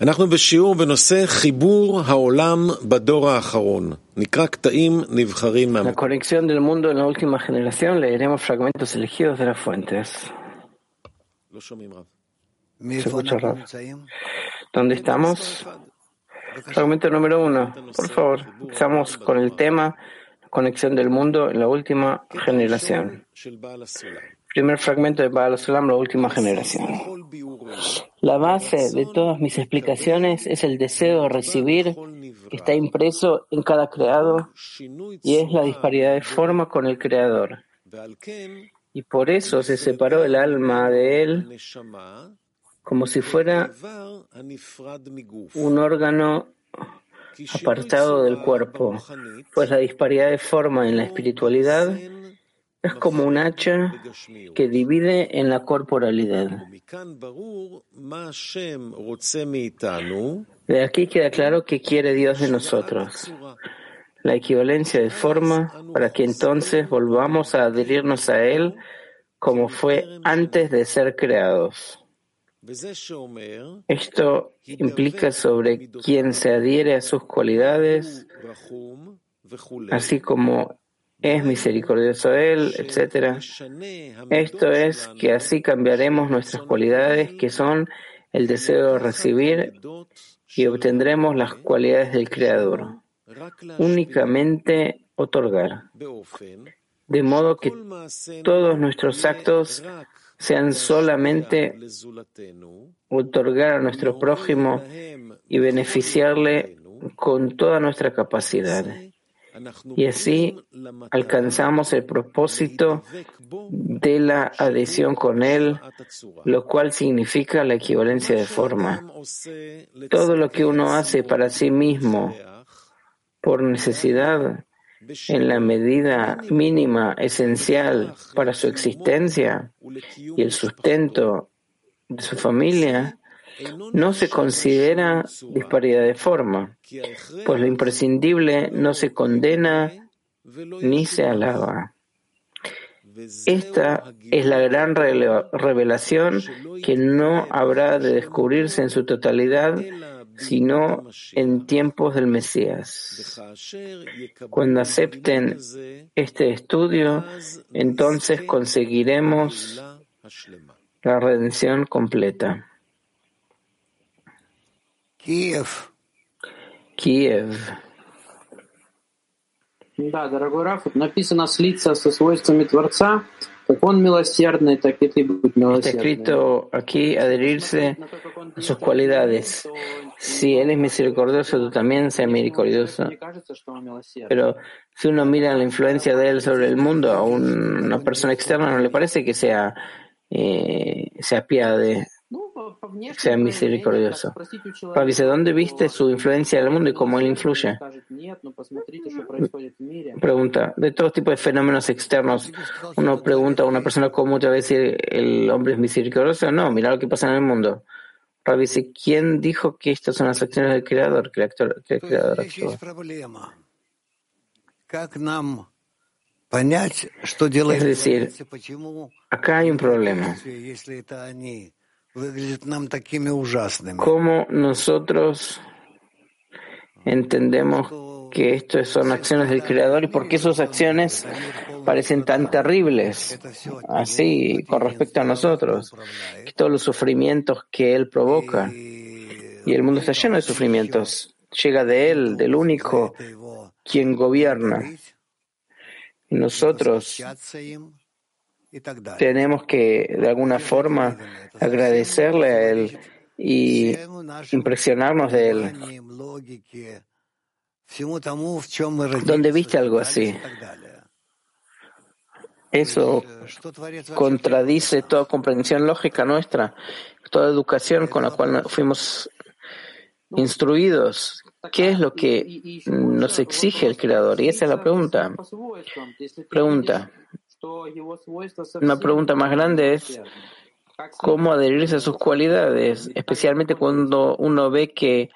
אנחנו בשיעור בנושא חיבור העולם בדור האחרון. נקרא קטעים נבחרים La מה... conexión del mundo en la última generación, leeremos fragmentos elegidos de las fuentes. לא שומעים רב. מאיפה escucha אנחנו raro. נמצאים? ¿Dónde estamos? Fragmento número uno. Por favor, estamos con el tema conexión del mundo en la última generación. של בעל הסולם. Primer fragmento de Baal Olam, la última generación. La base de todas mis explicaciones es el deseo de recibir que está impreso en cada creado y es la disparidad de forma con el creador. Y por eso se separó el alma de él como si fuera un órgano apartado del cuerpo, pues la disparidad de forma en la espiritualidad es como un hacha que divide en la corporalidad. De aquí queda claro que quiere Dios de nosotros. La equivalencia de forma para que entonces volvamos a adherirnos a Él como fue antes de ser creados. Esto implica sobre quien se adhiere a sus cualidades, así como es misericordioso Él, etc. Esto es que así cambiaremos nuestras cualidades que son el deseo de recibir y obtendremos las cualidades del Creador. Únicamente otorgar. De modo que todos nuestros actos sean solamente otorgar a nuestro prójimo y beneficiarle con toda nuestra capacidad. Y así alcanzamos el propósito de la adhesión con Él, lo cual significa la equivalencia de forma. Todo lo que uno hace para sí mismo por necesidad, en la medida mínima esencial para su existencia y el sustento de su familia, no se considera disparidad de forma, pues lo imprescindible no se condena ni se alaba. Esta es la gran revelación que no habrá de descubrirse en su totalidad, sino en tiempos del Mesías. Cuando acepten este estudio, entonces conseguiremos la redención completa. Киев. Kiev. Да, дорогой Раф, тут написано слиться со свойствами Творца, как он милосердный, так и ты будь Está милосердный. escrito aquí adherirse На то, как он a sus cualidades. Si Él es misericordioso, tú también sé misericordioso. Мне кажется, что он милосердный. Pero si uno mira la influencia de Él sobre el mundo, a un- una persona externa no le parece que sea, eh, se apiade, sea misericordioso. Para dice, ¿dónde viste su influencia en el mundo y cómo él influye? Pregunta, de todos tipos de fenómenos externos, uno pregunta a una persona cómo muchas veces el hombre es misericordioso. No, mira lo que pasa en el mundo. Rabbi dice, ¿quién dijo que estas son las acciones del creador? Que el, actor, que el creador. Es decir, acá hay un problema cómo nosotros entendemos que esto son acciones del Creador y por qué sus acciones parecen tan terribles, así con respecto a nosotros, que todos los sufrimientos que Él provoca, y el mundo está lleno de sufrimientos, llega de Él, del único quien gobierna. Y nosotros tenemos que de alguna forma agradecerle a Él y impresionarnos de Él. ¿Dónde viste algo así? Eso contradice toda comprensión lógica nuestra, toda educación con la cual fuimos instruidos. ¿Qué es lo que nos exige el Creador? Y esa es la pregunta. Pregunta. Una pregunta más grande es cómo adherirse a sus cualidades, especialmente cuando uno ve que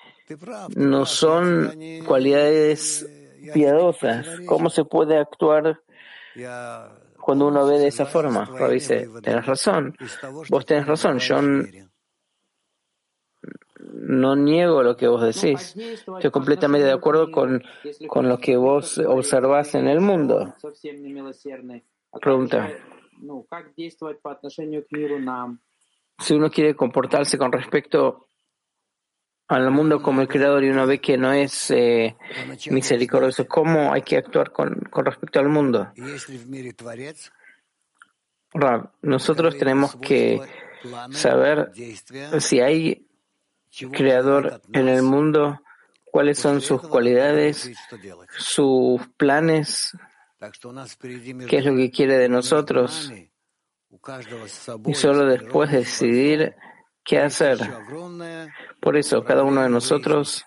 no son cualidades piadosas. ¿Cómo se puede actuar cuando uno ve de esa forma? Pero dice, tenés razón, vos tenés razón, yo no niego lo que vos decís. Estoy completamente de acuerdo con, con lo que vos observás en el mundo. Pregunta. Si uno quiere comportarse con respecto al mundo como el creador y uno ve que no es eh, misericordioso, ¿cómo hay que actuar con, con respecto al mundo? nosotros tenemos que saber si hay creador en el mundo, cuáles son sus cualidades, sus planes, qué es lo que quiere de nosotros y solo después decidir qué hacer. Por eso, cada uno de nosotros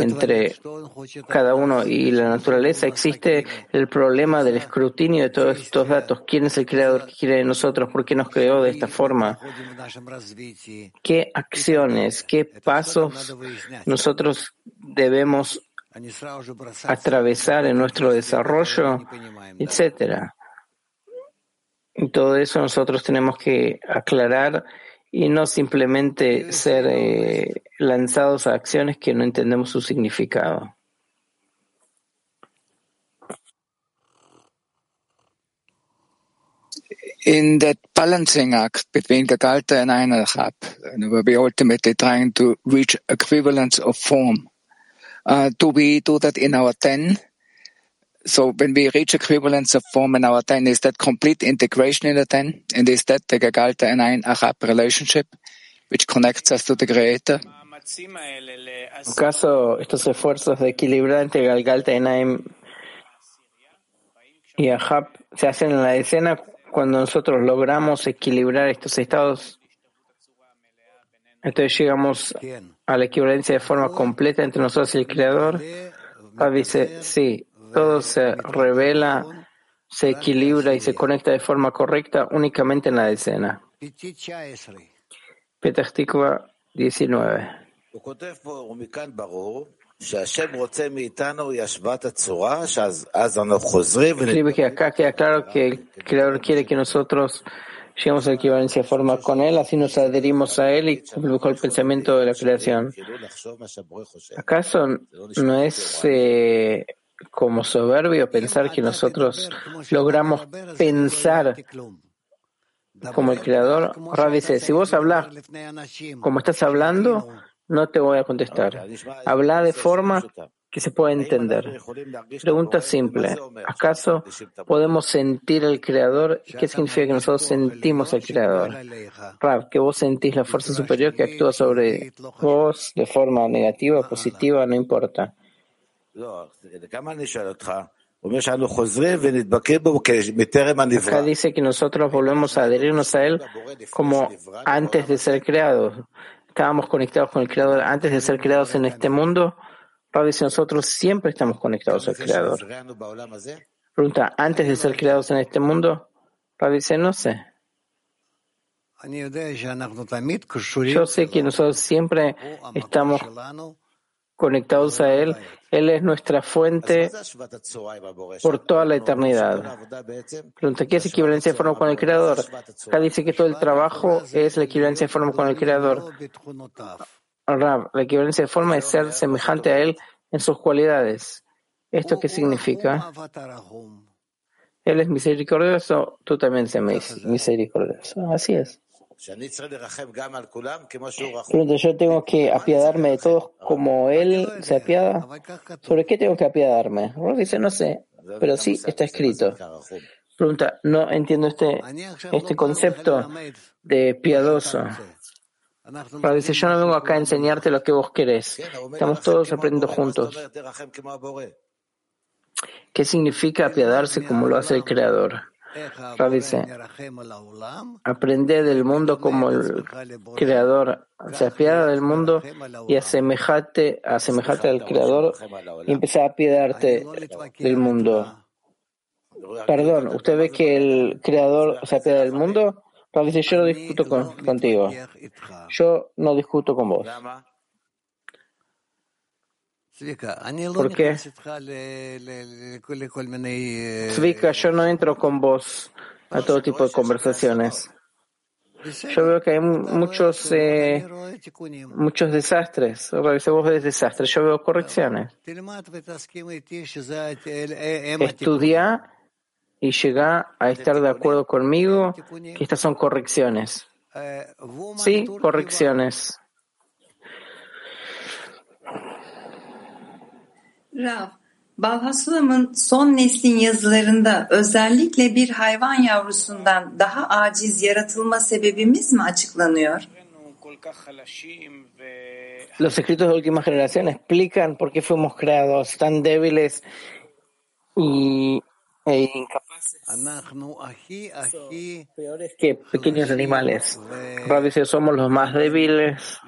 entre cada uno y la naturaleza existe el problema del escrutinio de todos estos datos. ¿Quién es el creador que quiere de nosotros? ¿Por qué nos creó de esta forma? ¿Qué acciones, qué pasos nosotros debemos atravesar en nuestro desarrollo, etcétera? Y todo eso nosotros tenemos que aclarar y no simplemente ser eh, lanzados a acciones que no entendemos su significado. In that balancing act between Gagalta and Einachab, where we ultimately trying to reach equivalence of form, uh, do we do that in our ten? So when we reach equivalence of form in our ten, is that complete integration in the ten? And is that the Gagalta and Ein Achab relationship, which connects us to the Creator? ¿Acaso estos esfuerzos de equilibrar entre Galgalta, Enaim y Ahab se hacen en la escena cuando nosotros logramos equilibrar estos estados? Entonces llegamos a la equivalencia de forma completa entre nosotros y el Creador. Ah, dice, sí, todo se revela, se equilibra y se conecta de forma correcta únicamente en la escena. Petah 19. Escribe que acá queda claro que el Creador quiere que nosotros lleguemos a la equivalencia de forma con Él, así nos adherimos a Él y cumplimos el pensamiento de la creación. ¿Acaso no es eh, como soberbio pensar que nosotros logramos pensar como el creador. Ra dice, si vos hablas como estás hablando, no te voy a contestar. Habla de forma que se pueda entender. Pregunta simple. ¿Acaso podemos sentir al Creador? ¿Qué significa que nosotros sentimos al Creador? Rav, que vos sentís la fuerza superior que actúa sobre vos de forma negativa positiva, no importa. Acá dice que nosotros volvemos a adherirnos a Él como antes de ser creados. Estábamos conectados con el Creador antes de ser creados en este mundo. Pablo dice, nosotros siempre estamos conectados al Creador. Pregunta, ¿antes de ser creados en este mundo? Pablo dice, no sé. Yo sé que nosotros siempre estamos conectados a Él. Él es nuestra fuente por toda la eternidad. Pregunta, ¿qué es equivalencia de forma con el Creador? Acá dice que todo el trabajo es la equivalencia de forma con el Creador. la equivalencia de forma es ser semejante a Él en sus cualidades. ¿Esto qué significa? Él es misericordioso, tú también seas misericordioso. Así es. Pregunta, yo tengo que apiadarme de todos como él se apiada. ¿Sobre qué tengo que apiadarme? dice, no sé, pero sí está escrito. Pregunta, no entiendo este, este concepto de piadoso. dice, yo no vengo acá a enseñarte lo que vos querés. Estamos todos aprendiendo juntos. ¿Qué significa apiadarse como lo hace el Creador? Dice, aprende del mundo como el creador se apiada del mundo y asemejate, asemejate al creador y empieza a apiadarte del mundo. Perdón, ¿usted ve que el creador se apiada del mundo? dice, yo no discuto contigo. Yo no discuto con vos. ¿Por qué? Zvika, yo no entro con vos a todo tipo de conversaciones. Yo veo que hay muchos, eh, muchos desastres. Vos ves desastres, yo veo correcciones. Estudia y llega a estar de acuerdo conmigo que estas son correcciones. Sí, correcciones. Rav, Balhasılam'ın son neslin yazılarında özellikle bir hayvan yavrusundan daha aciz yaratılma sebebimiz mi açıklanıyor? Los escritos de última generación explican por qué fuimos creados tan débiles y e incapaces. Peores que pequeños animales. Rabbi dice, somos los más débiles,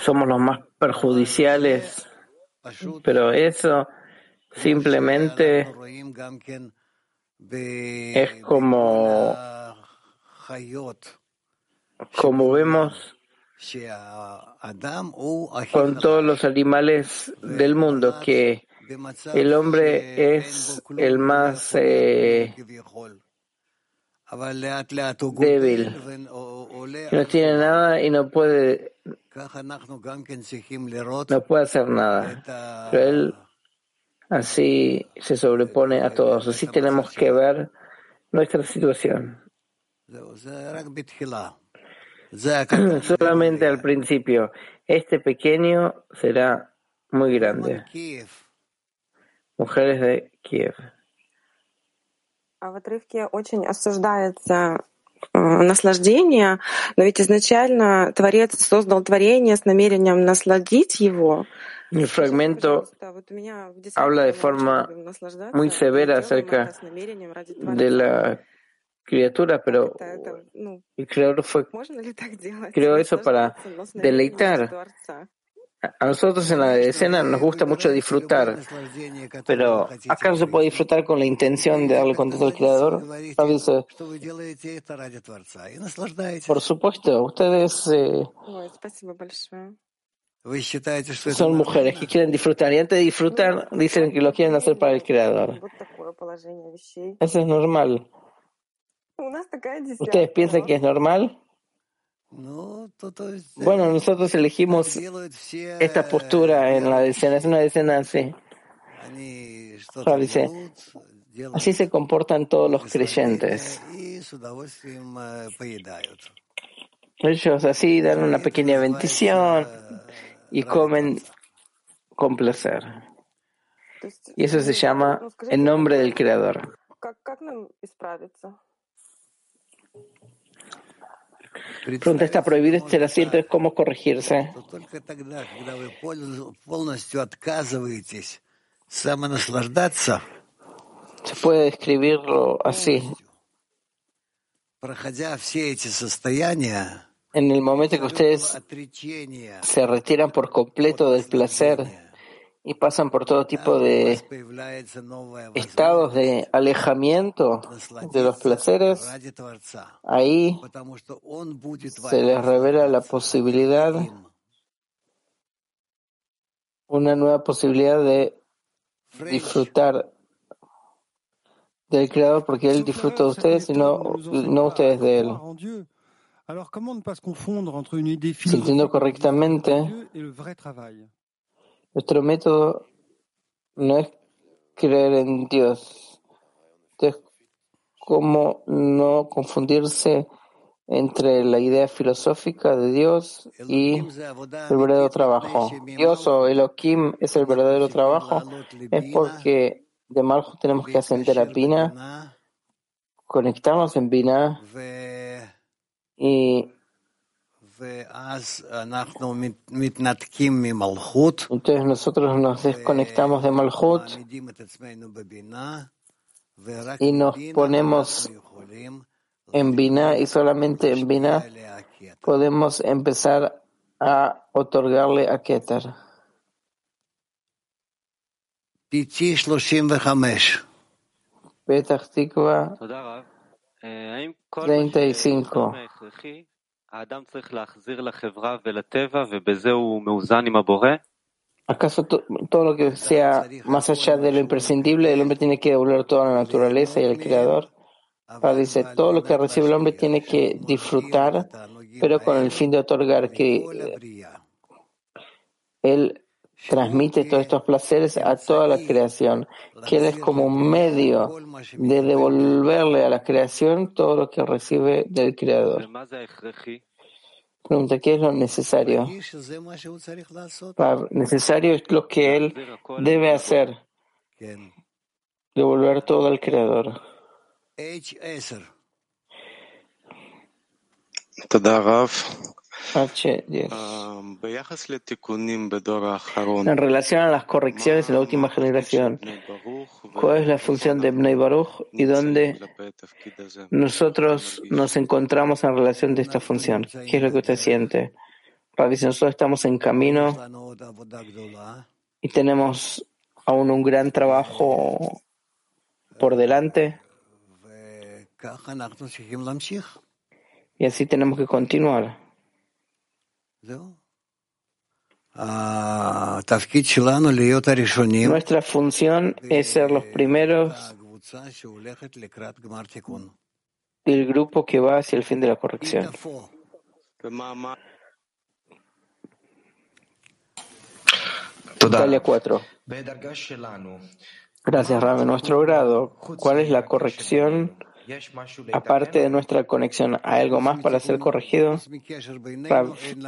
somos los más perjudiciales, pero eso simplemente es como, como vemos con todos los animales del mundo, que el hombre es el más eh, débil, no tiene nada y no puede no puede hacer nada. Pero él así se sobrepone a todos. Así tenemos que ver nuestra situación. Solamente al principio. Este pequeño será muy grande. Mujeres de Kiev. А в отрывке очень осуждается Наслаждение, но ведь изначально Творец создал творение с намерением насладить его. El fragmento habla de forma muy severa acerca de la criatura, pero el creador fue, creó eso para deleitar. A nosotros en la escena nos gusta mucho disfrutar, pero ¿acaso se puede disfrutar con la intención de darle contento al Creador? Por supuesto, ustedes eh, son mujeres que quieren disfrutar y antes de disfrutar dicen que lo quieren hacer para el Creador. Eso es normal. ¿Ustedes piensan que es normal? Bueno, nosotros elegimos esta postura en la escena, es una escena así. Dice, así se comportan todos los creyentes. Ellos así dan una pequeña bendición y comen con placer. Y eso se llama en nombre del Creador. Pregunta, ¿está prohibido este asiento? ¿Cómo corregirse? Se puede describirlo así. En el momento que ustedes se retiran por completo del placer y pasan por todo tipo de estados de alejamiento de los placeres, ahí se les revela la posibilidad, una nueva posibilidad de disfrutar del Creador porque Él disfruta de ustedes y no, no ustedes de Él. Sintiendo correctamente, nuestro método no es creer en Dios. Entonces, ¿cómo no confundirse entre la idea filosófica de Dios y el verdadero trabajo? Dios o Elohim es el verdadero trabajo. Es porque de Marjo tenemos que ascender a Bina, conectarnos en Bina y entonces nosotros nos desconectamos de Malhut y nos ponemos en Binah y solamente en Binah podemos empezar a otorgarle a Keter. 35. Petach Tikva 35. ¿Acaso todo lo que sea más allá de lo imprescindible, el hombre tiene que devolver toda la naturaleza y al Creador? dice, todo lo que recibe el hombre tiene que disfrutar, pero con el fin de otorgar que él transmite todos estos placeres a toda la creación, que Él es como un medio de devolverle a la creación todo lo que recibe del Creador. Pregunta, ¿qué es lo necesario? Necesario es lo que Él debe hacer, devolver todo al Creador. H10. En relación a las correcciones en la última generación, ¿cuál es la función de Bnei Baruch y dónde nosotros nos encontramos en relación de esta función? ¿Qué es lo que usted siente? Para si nosotros estamos en camino y tenemos aún un gran trabajo por delante. Y así tenemos que continuar. Nuestra función es ser los primeros del grupo que va hacia el fin de la corrección. Italia 4. Gracias, Rame. Nuestro grado, ¿cuál es la corrección? Aparte de nuestra conexión, ¿hay algo más para ser corregido?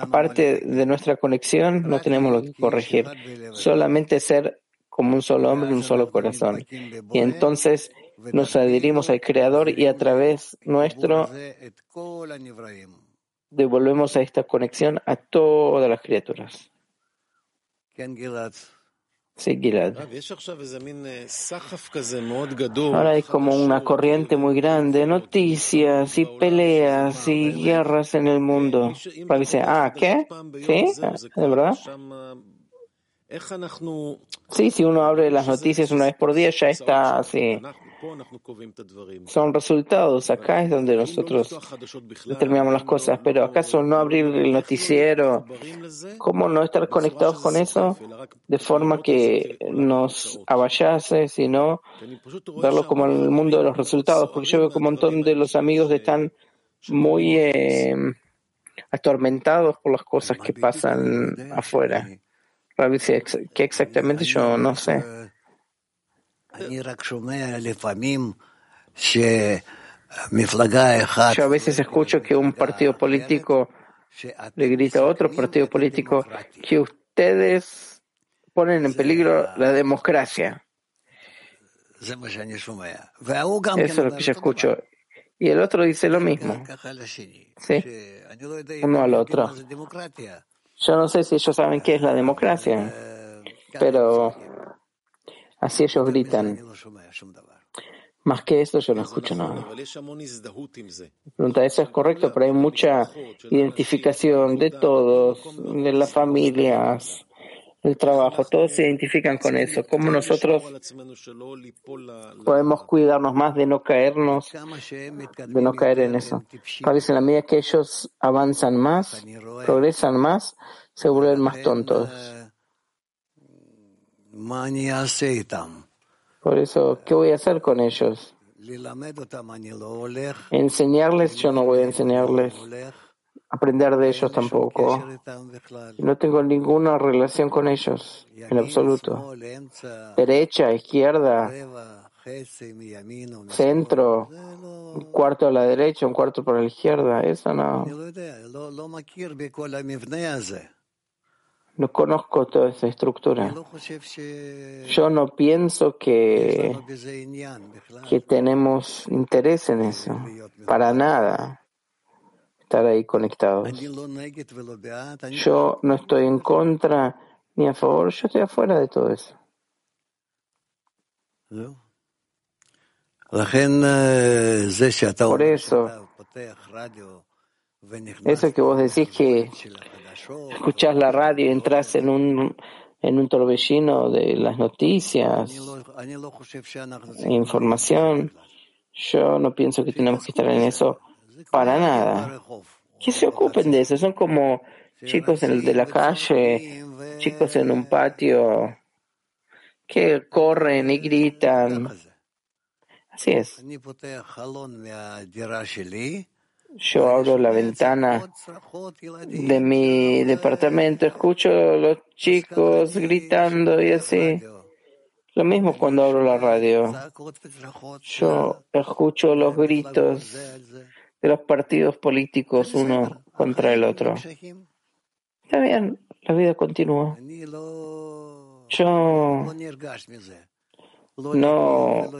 Aparte de nuestra conexión, no tenemos lo que corregir. Solamente ser como un solo hombre, un solo corazón. Y entonces nos adherimos al Creador y a través nuestro devolvemos a esta conexión a todas las criaturas. Sí, Gilad. Ahora hay como una corriente muy grande, noticias y peleas y guerras en el mundo. Dice, ah, ¿qué? ¿Sí? ¿De verdad? Sí, si uno abre las noticias una vez por día ya está así. Son resultados. Acá es donde nosotros determinamos las cosas. Pero ¿acaso no abrir el noticiero? ¿Cómo no estar conectados con eso? De forma que nos avallase, sino verlo como el mundo de los resultados. Porque yo veo que un montón de los amigos están muy eh, atormentados por las cosas que pasan afuera. ¿Qué exactamente? Yo no sé. Yo a veces escucho que un partido político le grita a otro partido político que ustedes ponen en peligro la democracia. Eso es lo que yo escucho. Y el otro dice lo mismo. Sí, uno al otro. Yo no sé si ellos saben qué es la democracia, pero así ellos gritan. Más que eso yo no escucho nada. Pregunta, eso es correcto, pero hay mucha identificación de todos, de las familias, el trabajo, todos se identifican con eso. ¿Cómo nosotros podemos cuidarnos más de no caernos, de no caer en eso? Parece en la medida que ellos avanzan más, progresan más, se vuelven más tontos. Por eso, ¿qué voy a hacer con ellos? Enseñarles, yo no voy a enseñarles aprender de ellos tampoco. No tengo ninguna relación con ellos, en absoluto. Derecha, izquierda, centro, un cuarto a la derecha, un cuarto por la izquierda, eso no. No conozco toda esa estructura. Yo no pienso que, que tenemos interés en eso, para nada estar ahí conectados. Yo no estoy en contra ni a favor, yo estoy afuera de todo eso. Por eso, eso que vos decís que escuchás la radio y entras en un en un torbellino de las noticias, información. Yo no pienso que tenemos que estar en eso para nada. Que se ocupen de eso. Son como chicos en el de la calle, chicos en un patio que corren y gritan. Así es. Yo abro la ventana de mi departamento, escucho los chicos gritando y así. Lo mismo cuando abro la radio. Yo escucho los gritos de los partidos políticos uno contra el otro. Está bien, la vida continúa. Yo no,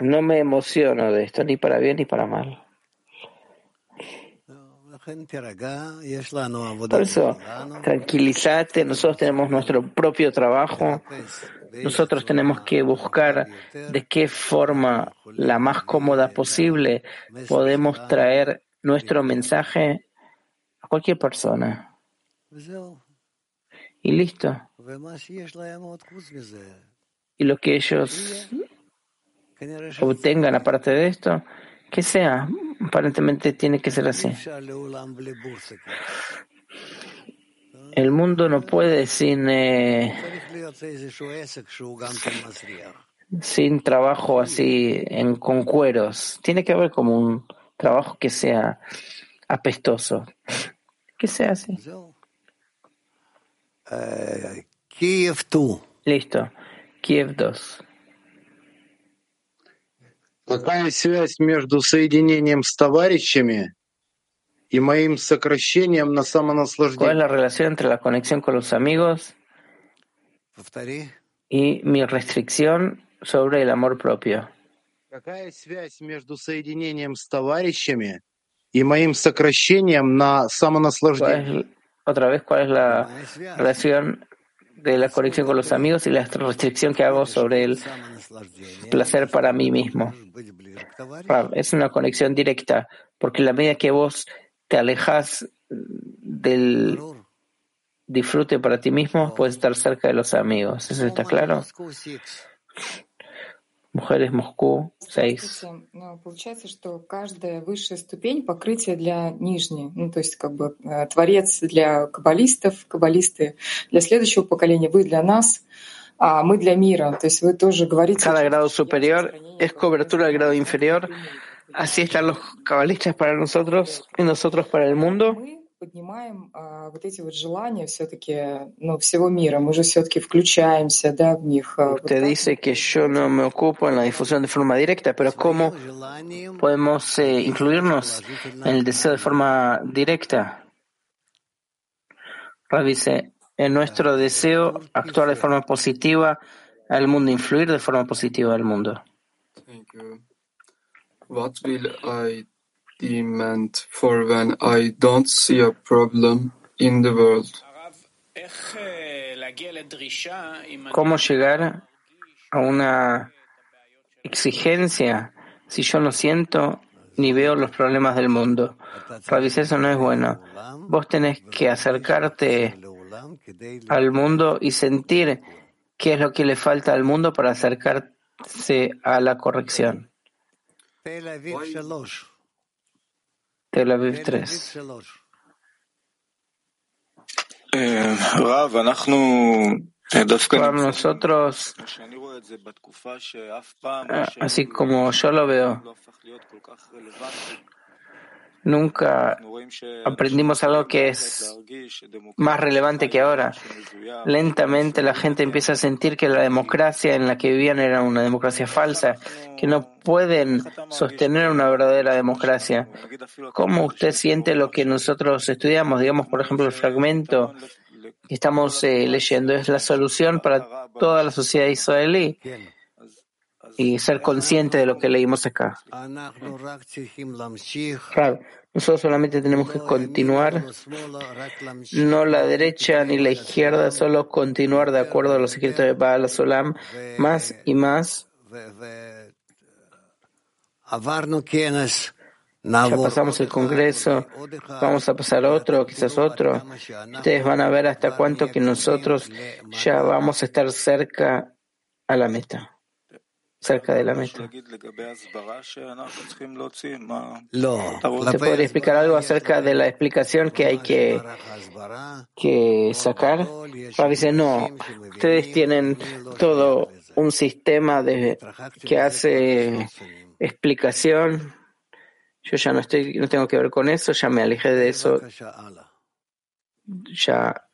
no me emociono de esto, ni para bien ni para mal. Por eso, tranquilízate, nosotros tenemos nuestro propio trabajo, nosotros tenemos que buscar de qué forma la más cómoda posible podemos traer nuestro mensaje a cualquier persona. Y listo. Y lo que ellos obtengan aparte de esto, que sea. Aparentemente tiene que ser así. El mundo no puede sin, eh, sin trabajo así en, con cueros. Tiene que haber como un trabajo que sea apestoso. Que sea así. Kiev 2. Listo. Kiev 2. Какая связь между соединением с товарищами y моим сокращением на ¿Cuál es самонаслаждение? la relación entre la conexión con los amigos y mi restricción sobre el amor propio? Какая связь между соединением с товарищами и моим сокращением на ¿Cuál самонаслаждение? otra vez, ¿cuál es la relación de la conexión con los amigos y la restricción que hago sobre el placer para mí mismo? Rav, Es una conexión directa, porque la medida que vos te alejas del disfrute para ti mismo, puedes estar cerca de los amigos. ¿Eso está claro? Mujeres Moscú 6. Слушайте, ну, получается, что каждая высшая ступень покрытия для нижней. Ну, то есть, как бы, э, творец для каббалистов, каббалисты для следующего поколения, вы для нас, а мы для мира. То есть вы тоже говорите... Cada grado superior es cobertura del grado inferior. Así están los cabalistas para nosotros y nosotros para el mundo. Мы поднимаем а, вот эти вот желания все-таки, ну, всего мира. Мы же все-таки включаемся, да, в них. а, вот Usted так. dice que yo no me ocupo en la difusión de forma directa, pero ¿cómo podemos eh, incluirnos en el deseo de forma directa? Rav dice, en nuestro deseo actuar de forma positiva al mundo, influir de forma positiva al mundo. Thank you. What will I demand for when I don't see a problem in the world? ¿Cómo llegar a una exigencia si yo no siento ni veo los problemas del mundo? Dice, eso no es bueno. Vos tenés que acercarte al mundo y sentir qué es lo que le falta al mundo para acercarse a la corrección. Tel Aviv 3. Tel nosotros, así como yo lo veo, Nunca aprendimos algo que es más relevante que ahora. Lentamente la gente empieza a sentir que la democracia en la que vivían era una democracia falsa, que no pueden sostener una verdadera democracia. ¿Cómo usted siente lo que nosotros estudiamos? Digamos, por ejemplo, el fragmento que estamos eh, leyendo es la solución para toda la sociedad israelí y ser consciente de lo que leímos acá. Nosotros solamente tenemos que continuar, no la derecha ni la izquierda, solo continuar de acuerdo a los secretos de Baal Solam, más y más. Ya pasamos el Congreso, vamos a pasar otro, quizás otro. Ustedes van a ver hasta cuánto que nosotros ya vamos a estar cerca a la meta cerca de la meta. ¿Te podría explicar algo acerca de la explicación que hay que, que sacar? Para dice, no, ustedes tienen todo un sistema de, que hace explicación. Yo ya no estoy, no tengo que ver con eso, ya me alejé de eso ya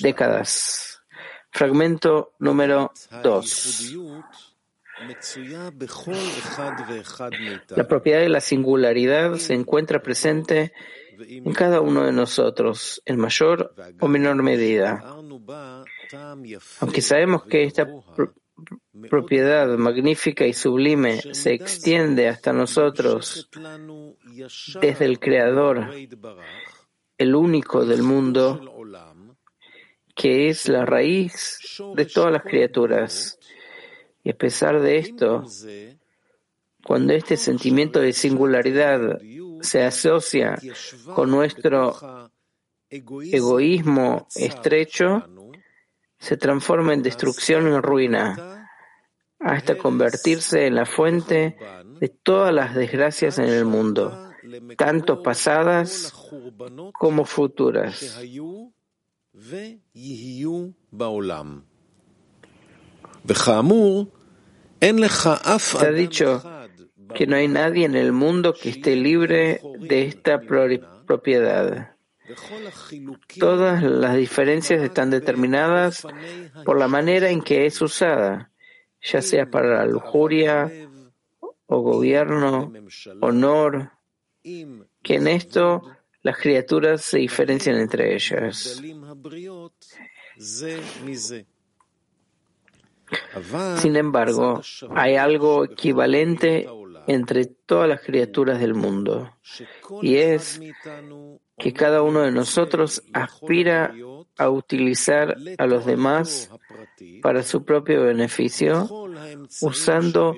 décadas. Fragmento número 2. La propiedad de la singularidad se encuentra presente en cada uno de nosotros, en mayor o menor medida. Aunque sabemos que esta propiedad magnífica y sublime se extiende hasta nosotros desde el Creador, el único del mundo, que es la raíz de todas las criaturas. Y a pesar de esto, cuando este sentimiento de singularidad se asocia con nuestro egoísmo estrecho, se transforma en destrucción y en ruina, hasta convertirse en la fuente de todas las desgracias en el mundo, tanto pasadas como futuras. Se ha dicho que no hay nadie en el mundo que esté libre de esta propiedad. Todas las diferencias están determinadas por la manera en que es usada, ya sea para la lujuria o gobierno, honor, que en esto las criaturas se diferencian entre ellas. Sin embargo, hay algo equivalente entre todas las criaturas del mundo, y es que cada uno de nosotros aspira a utilizar a los demás para su propio beneficio, usando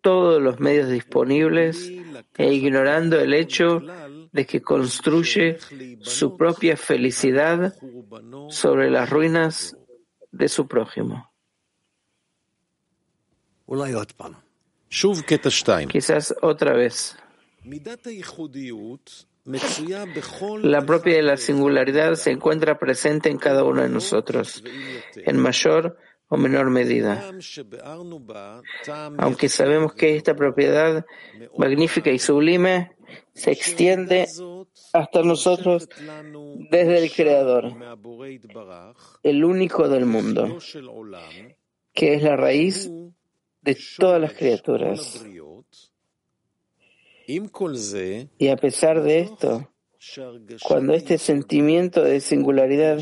todos los medios disponibles e ignorando el hecho de que construye su propia felicidad sobre las ruinas de su prójimo. Quizás otra vez. La propia de la singularidad se encuentra presente en cada uno de nosotros, en mayor o menor medida. Aunque sabemos que esta propiedad magnífica y sublime se extiende hasta nosotros desde el Creador, el único del mundo, que es la raíz de todas las criaturas. Y a pesar de esto, cuando este sentimiento de singularidad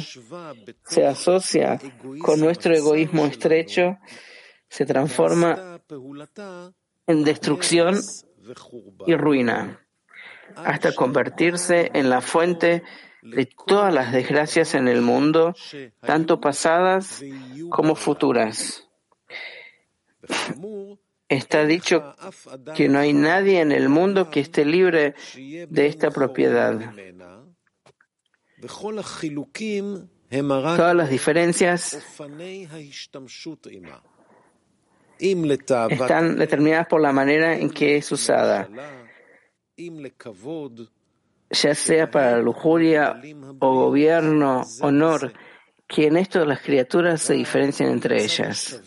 se asocia con nuestro egoísmo estrecho, se transforma en destrucción y ruina, hasta convertirse en la fuente de todas las desgracias en el mundo, tanto pasadas como futuras. Está dicho que no hay nadie en el mundo que esté libre de esta propiedad. Todas las diferencias están determinadas por la manera en que es usada, ya sea para lujuria o gobierno, honor, que en esto las criaturas se diferencian entre ellas.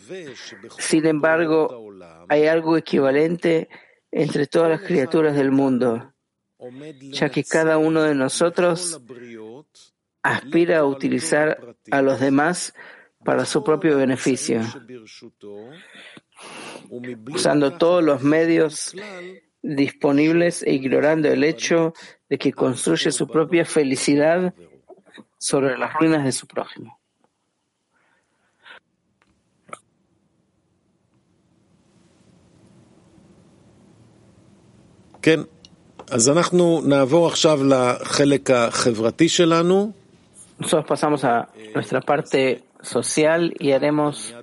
Sin embargo, hay algo equivalente entre todas las criaturas del mundo, ya que cada uno de nosotros aspira a utilizar a los demás para su propio beneficio, usando todos los medios disponibles e ignorando el hecho de que construye su propia felicidad sobre las ruinas de su prójimo. כן, אז אנחנו נעבור עכשיו לחלק החברתי שלנו. Nosotros pasamos a nuestra parte social y haremos